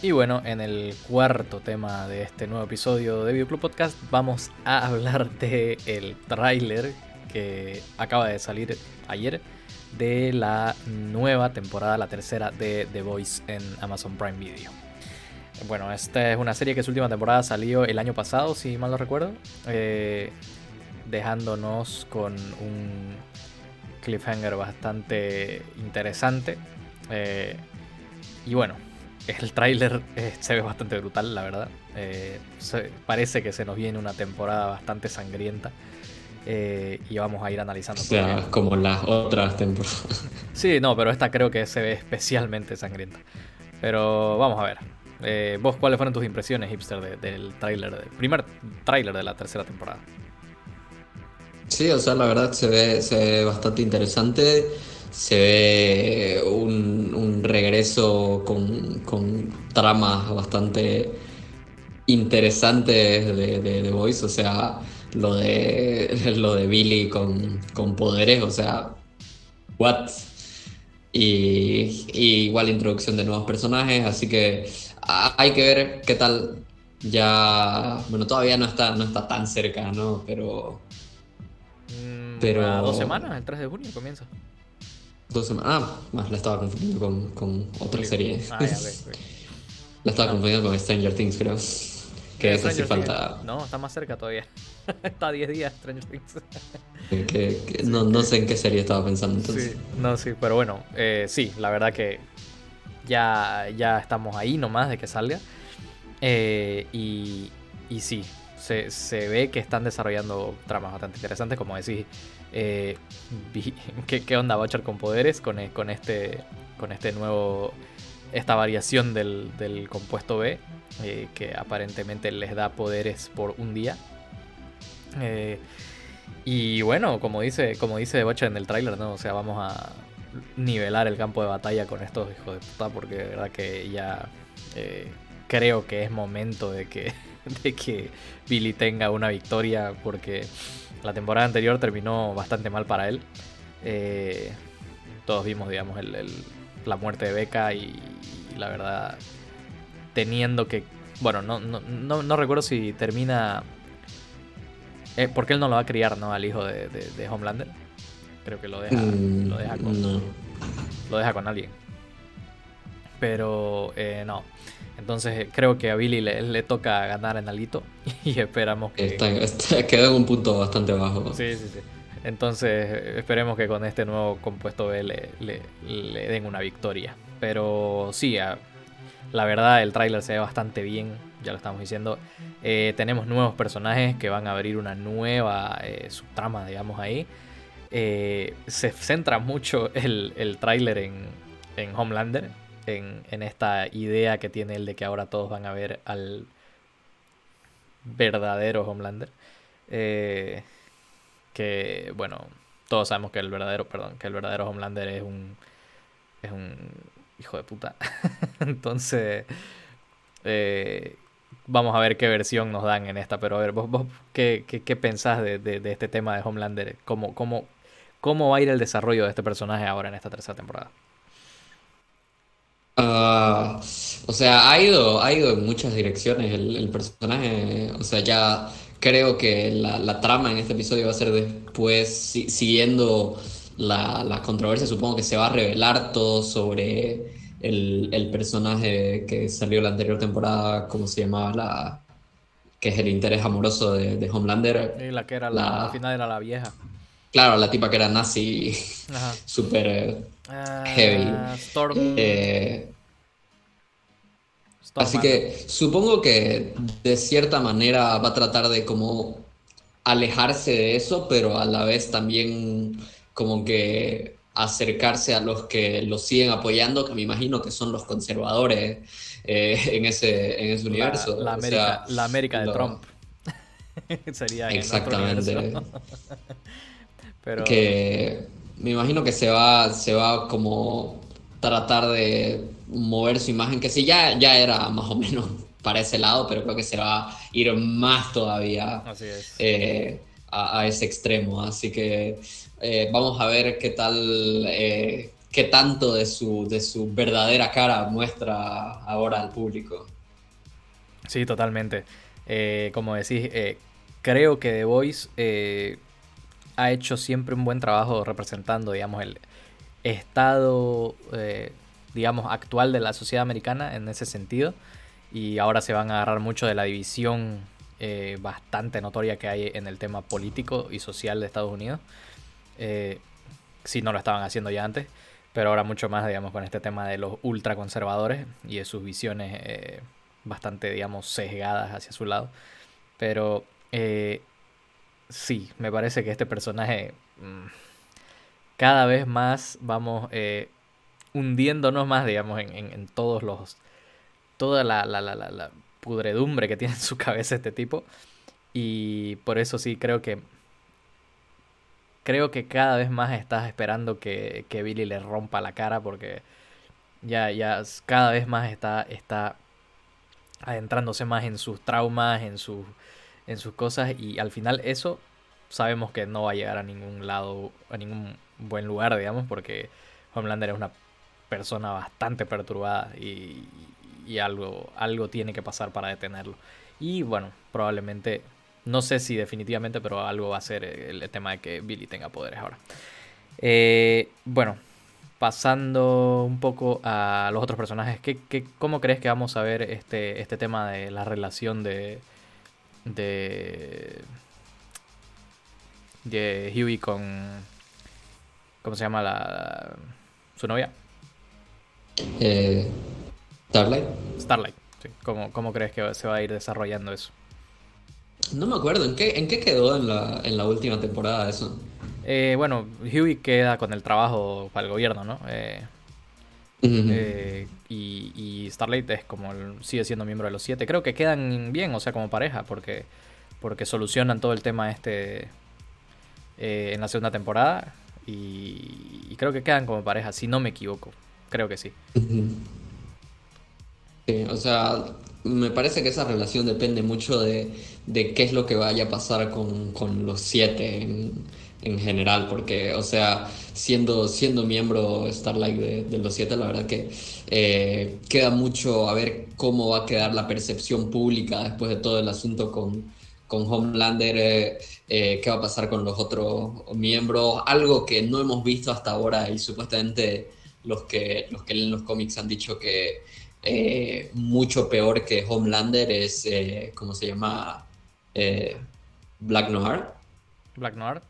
Y bueno, en el cuarto tema de este nuevo episodio de Videoclub Podcast vamos a hablar de el tráiler que acaba de salir ayer de la nueva temporada, la tercera de The Voice en Amazon Prime Video. Bueno, esta es una serie que su última temporada salió el año pasado, si mal no recuerdo, eh, dejándonos con un cliffhanger bastante interesante. Eh, y bueno, el tráiler eh, se ve bastante brutal, la verdad. Eh, parece que se nos viene una temporada bastante sangrienta. Eh, y vamos a ir analizando. O sea, como las otras temporadas. Sí, no, pero esta creo que se ve especialmente sangrienta. Pero vamos a ver. ¿Vos cuáles fueron tus impresiones, hipster, del tráiler, del primer tráiler de la tercera temporada? Sí, o sea, la verdad se ve, se ve bastante interesante se ve un, regreso con, tramas bastante interesantes de, de, Voice, o sea, lo de, lo de Billy con, poderes, o sea, what? Y, igual introducción de nuevos personajes, así que hay que ver qué tal. Ya, bueno, todavía no está, no está tan cerca, ¿no? Pero... Mm, pero... dos semanas, el 3 de junio comienza. Dos semanas. Ah, más la estaba confundiendo con, con otra serie. Ah, ya La estaba confundiendo con Stranger Things, creo. Que esa sí falta. No, está más cerca todavía. está a 10 días Stranger Things. que, no, no, sé en qué serie estaba pensando entonces. Sí, no, sí, pero bueno, eh, sí, la verdad que ya, ya estamos ahí nomás de que salga. Eh, y, y sí, se, ve que están desarrollando tramas bastante interesantes, como decís. Eh, ¿qué, onda Butcher con poderes? Con, e, con, este, con este nuevo. Esta variación del, compuesto B. Eh, que aparentemente les da poderes por un día. Eh, y bueno, como dice, como dice Butcher en el tráiler, ¿no? O sea, vamos a nivelar el campo de batalla con estos hijos de puta. Porque de verdad que ya creo que es momento de que, de que Billy tenga una victoria. Porque la temporada anterior terminó bastante mal para él. Eh, todos vimos, digamos, la muerte de Becca y, la verdad, teniendo que... Bueno, no, no, recuerdo si termina... Eh, porque él no lo va a criar, ¿no? Al hijo de, Homelander. Creo que lo deja, mm, lo deja con... Lo deja con alguien. Pero eh, no. Entonces eh, creo que a Billy le, toca ganar en alito y esperamos que... Está, quedó en un punto bastante bajo. Sí, sí, sí. Entonces esperemos que con este nuevo compuesto B le, den una victoria. Pero sí, la verdad el tráiler se ve bastante bien, ya lo estamos diciendo. Eh, tenemos nuevos personajes que van a abrir una nueva eh, subtrama, digamos ahí. se centra mucho el, el tráiler en, en Homelander, en, esta idea que tiene él de que ahora todos van a ver al verdadero Homelander. Eh, que, bueno, todos sabemos que el verdadero, perdón, que el verdadero Homelander es un, es un hijo de puta. Entonces, eh, vamos a ver qué versión nos dan en esta. Pero a ver, vos, vos ¿qué, qué, pensás de, de, este tema de Homelander? ¿Cómo, cómo, ¿Cómo va a ir el desarrollo de este personaje ahora en esta tercera temporada? Ah, o sea, ha ido, ha ido en muchas direcciones el, personaje. O sea, ya creo que la, trama en este episodio va a ser después, siguiendo la, controversia, supongo que se va a revelar todo sobre el, personaje que salió la anterior temporada, ¿cómo se llamaba? La, que es el interés amoroso de, Homelander. la que era la, al final era la vieja. Claro, la tipa que era nazi, súper eh, ah, heavy. Eh, así que supongo que de cierta manera va a tratar de como alejarse de eso, pero a la vez también como que acercarse a los que lo siguen apoyando, que me imagino que son los conservadores eh, en, ese, en ese universo. La, América, la América de Trump. Sería Exactamente. Pero... Que me imagino que se va, se va como tratar de mover su imagen, que sí, ya, ya era más o menos para ese lado, pero creo que se va a ir más todavía eh, a, ese extremo. Así que eh, vamos a ver qué tal, eh, qué tanto de su, de su verdadera cara muestra ahora al público. Sí, totalmente. Como decís, creo que The Voice ha hecho siempre un buen trabajo representando, digamos, el estado, digamos, actual de la sociedad americana en ese sentido. Y ahora se van a agarrar mucho de la división bastante notoria que hay en el tema político y social de Estados Unidos. si no lo estaban haciendo ya antes pero ahora mucho más, digamos, con este tema de los ultraconservadores y de sus visiones eh, bastante, digamos, sesgadas hacia su lado. Pero eh, sí, me parece que este personaje mm, cada vez más vamos eh, hundiéndonos más, digamos, en, todos los... toda la, la, la, la pudredumbre que tiene en su cabeza este tipo. Y por eso sí creo que creo que cada vez más estás esperando que, Billy le rompa la cara porque ya, ya cada vez más está, está adentrándose más en sus traumas, en sus, en sus cosas y al final eso sabemos que no va a llegar a ningún lado, a ningún buen lugar, digamos, porque Homelander es una persona bastante perturbada y, algo, algo tiene que pasar para detenerlo. Y bueno, probablemente no sé si definitivamente, pero algo va a ser el tema de que Billy tenga poderes ahora. Eh, bueno, pasando un poco a los otros personajes, ¿qué, cómo crees que vamos a ver este, este tema de la relación de, de, de Huey con, ¿cómo se llama la, su novia? Eh, Starlight. Starlight, sí. ¿Cómo, ¿Cómo crees que se va a ir desarrollando eso? No me acuerdo, ¿en qué, en qué quedó en la, en la última temporada eso? Eh, bueno, Huey queda con el trabajo para el gobierno, ¿no? Eh, eh, y, Starlight es como sigue siendo miembro de los siete. Creo que quedan bien, o sea, como pareja, porque, porque solucionan todo el tema este en la segunda temporada. Y, creo que quedan como pareja, si no me equivoco. Creo que sí. sí o sea, me parece que esa relación depende mucho de, qué es lo que vaya a pasar con, los siete en, general, porque, o sea, siendo, siendo miembro Starlight de, los siete, la verdad que eh, queda mucho a ver cómo va a quedar la percepción pública después de todo el asunto con, con Homelander, eh, eh, qué va a pasar con los otros miembros, algo que no hemos visto hasta ahora y supuestamente los que, los que leen los cómics han dicho que mucho peor que Homelander es, ¿cómo se llama? Black Noir. Black Noir.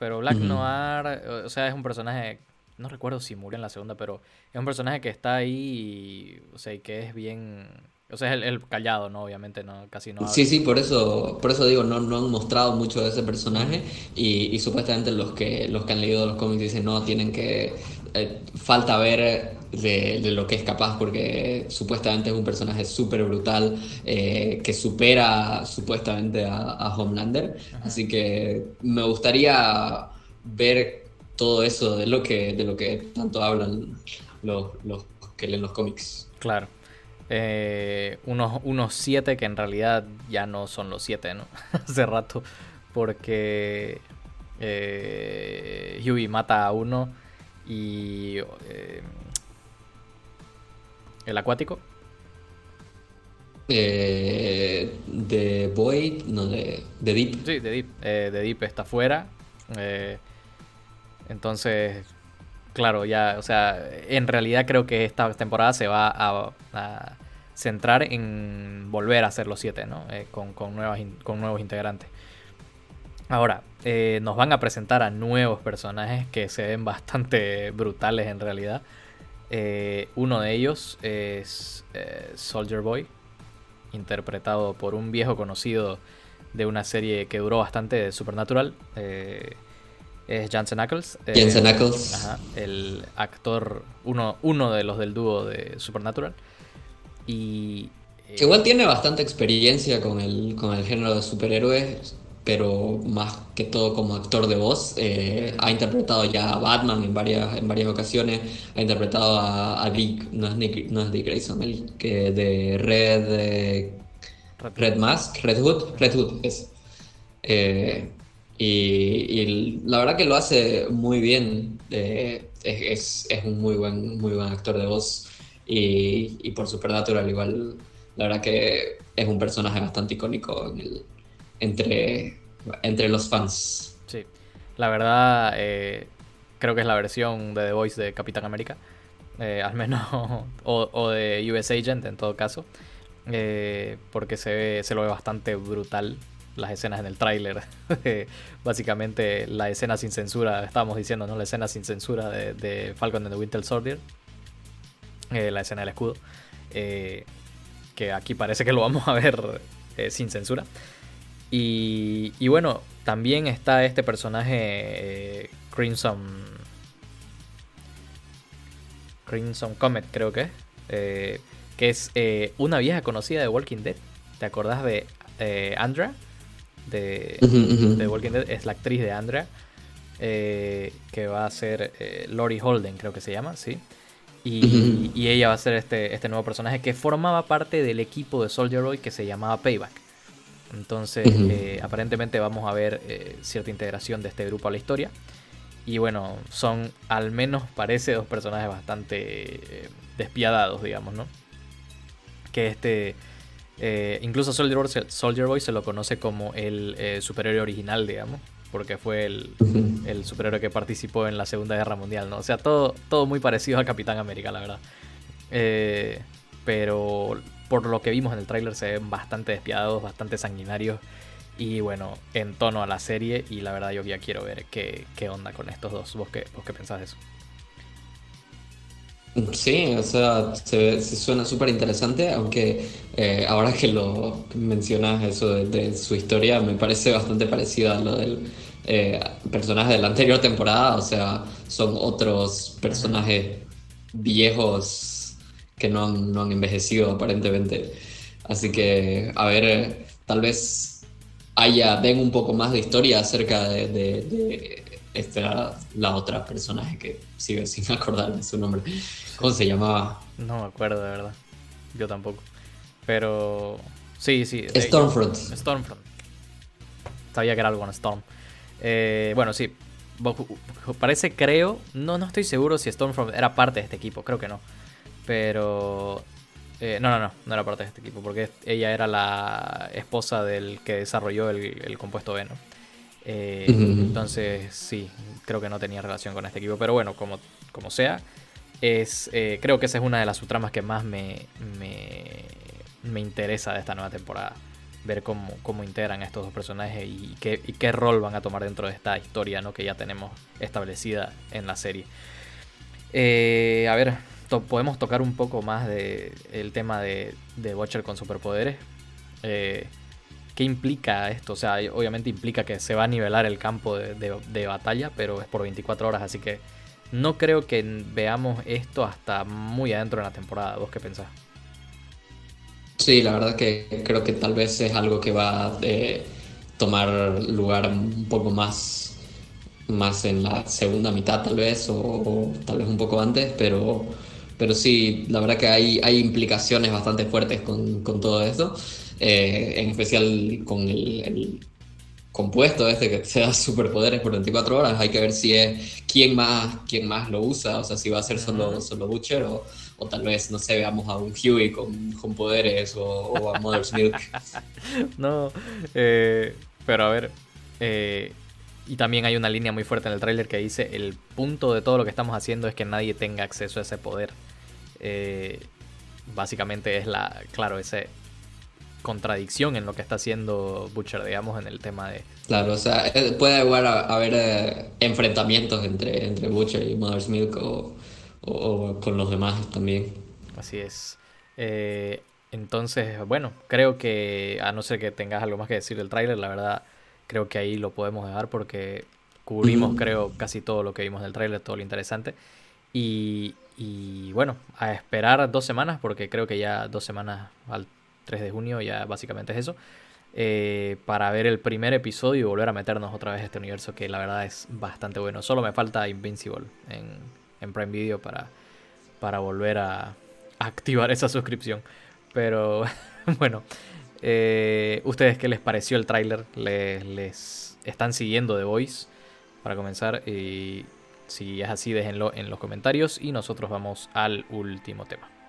Pero Black Noir, o sea, es un personaje, no recuerdo si murió en la segunda, pero es un personaje que está ahí, o sea, y que es bien o sea, es el, callado, ¿no? Obviamente, no, casi no. Sí, sí, por eso, por eso digo, no, no han mostrado mucho de ese personaje y, supuestamente los que, los que han leído los cómics dicen, no, tienen que, eh, falta ver de, lo que es capaz porque supuestamente es un personaje súper brutal eh, que supera supuestamente a, Homelander. Así que me gustaría ver todo eso de lo que, de lo que tanto hablan los, los que leen los cómics. Claro. Eh, unos, unos siete que en realidad ya no son los siete, ¿no? Hace rato, porque eh, Huey mata a uno y eh, el acuático. Eh, de Void, no, de, de Deep. Sí, de Deep. de Deep está fuera. entonces, claro, ya, o sea, en realidad creo que esta temporada se va a, centrar en volver a ser los siete, ¿no? Eh, con, con, nuevas, con nuevos integrantes. Ahora, eh, nos van a presentar a nuevos personajes que se ven bastante brutales en realidad. Eh, uno de ellos es Soldier Boy, interpretado por un viejo conocido de una serie que duró bastante de Supernatural es Jansen Ackles. Eh, Jansen Ackles. Ajá, el actor, uno, uno de los del dúo de Supernatural. Y. Eh, igual tiene bastante experiencia con el, con el género de superhéroes, pero más que todo como actor de voz. Eh, ha interpretado ya a Batman en varias, en varias ocasiones. Ha interpretado a, Dick, no es, Dick, Grayson, el que de Red. Red, Mask, Red Hood, Red Hood es. Y, la verdad que lo hace muy bien. Eh, es, es, un muy buen, muy buen actor de voz. Y, y, por Supernatural igual, la verdad que es un personaje bastante icónico entre, entre los fans. Sí, la verdad eh, creo que es la versión de The Voice de Capitán América. Eh, al menos, o, o, de US Agent en todo caso. porque se, ve, se lo ve bastante brutal las escenas en el tráiler. Básicamente la escena sin censura, estábamos diciendo, ¿no? La escena sin censura de, Falcon and the Winter Soldier. Eh, la escena del escudo. Eh, que aquí parece que lo vamos a ver eh, sin censura. Y, y, bueno, también está este personaje Crimson. Crimson Comet, creo que es. que es una vieja conocida de Walking Dead. ¿Te acordás de Andra? de, Walking Dead es la actriz de Andrea, eh, que va a ser eh, Lori Holden, creo que se llama, ¿sí? Y, ella va a ser este, este nuevo personaje que formaba parte del equipo de Soldier Boy que se llamaba Payback. Entonces, eh, aparentemente vamos a ver cierta integración de este grupo a la historia. Y bueno, son al menos parece dos personajes bastante despiadados, digamos, ¿no? Que este eh, incluso Soldier Boy, Soldier Boy, se lo conoce como el eh, superhéroe original, digamos, porque fue el, superhéroe que participó en la Segunda Guerra Mundial, ¿no? O sea, todo, todo muy parecido a Capitán América, la verdad. Eh, pero por lo que vimos en el tráiler se ven bastante despiadados, bastante sanguinarios y bueno, en tono a la serie y la verdad yo ya quiero ver qué, qué onda con estos dos. ¿Vos qué, vos qué pensás de eso? Sí, o sea, se, suena súper interesante, aunque eh, ahora que lo mencionas eso de, su historia, me parece bastante parecido a lo del eh, personaje de la anterior temporada, o sea, son otros personajes viejos que no han, envejecido aparentemente. Así que, a ver, tal vez haya, den un poco más de historia acerca de esta la otra personaje que sigue sin acordarme su nombre. ¿Cómo se llamaba? No me acuerdo de verdad. Yo tampoco. Pero sí, sí. Stormfront. Stormfront. Sabía que era algo con Storm. Eh, bueno, sí. Parece, creo. No, no estoy seguro si Stormfront era parte de este equipo. Creo que no. Pero. Eh, no, no, no. No era parte de este equipo. Porque ella era la esposa del que desarrolló el, el compuesto B, ¿no? Eh, entonces, sí, creo que no tenía relación con este equipo. Pero bueno, como, como sea, es, eh, creo que esa es una de las subtramas que más me, me, interesa de esta nueva temporada. Ver cómo, cómo integran a estos dos personajes y qué, qué rol van a tomar dentro de esta historia ¿no? que ya tenemos establecida en la serie. Eh, a ver, podemos tocar un poco más de el tema de, de Watcher con superpoderes. Eh, ¿Qué implica esto? O sea, obviamente implica que se va a nivelar el campo de, batalla, pero es por 24 horas, así que no creo que veamos esto hasta muy adentro de la temporada. ¿Vos qué pensás? Sí, la verdad que creo que tal vez es algo que va a eh, tomar lugar un poco más, más en la segunda mitad tal vez, o, tal vez un poco antes, pero, pero sí, la verdad que hay, hay implicaciones bastante fuertes con, con todo eso. Eh, en especial con el, compuesto este que sea superpoderes por 24 horas, hay que ver si es quién más, quién más lo usa, o sea, si va a ser solo, solo Butcher o, o tal vez, no sé, veamos a un Huey con, con poderes o, a Mother's Milk. no, eh, pero a ver, eh, y también hay una línea muy fuerte en el tráiler que dice, el punto de todo lo que estamos haciendo es que nadie tenga acceso a ese poder. Básicamente es la, claro, ese contradicción en lo que está haciendo Butcher, digamos, en el tema de... Claro, o sea, eh, puede haber eh, enfrentamientos entre, entre Butcher y Mother's Milk o, con los demás también. Así es. Eh, entonces, bueno, creo que, a no ser que tengas algo más que decir del tráiler, la verdad, creo que ahí lo podemos dejar porque cubrimos, creo, casi todo lo que vimos del tráiler, todo lo interesante. Y, y bueno, a esperar dos semanas, porque creo que ya dos semanas al 3 de junio, ya básicamente es eso. Eh, para ver el primer episodio y volver a meternos otra vez a este universo que la verdad es bastante bueno. Solo me falta Invincible en, en Prime Video para, para volver a, activar esa suscripción. Pero bueno, Eh, ¿Ustedes qué les pareció el tráiler? ¿Les, ¿Les, están siguiendo The Voice? Para comenzar, y si es así, déjenlo en los comentarios y nosotros vamos al último tema.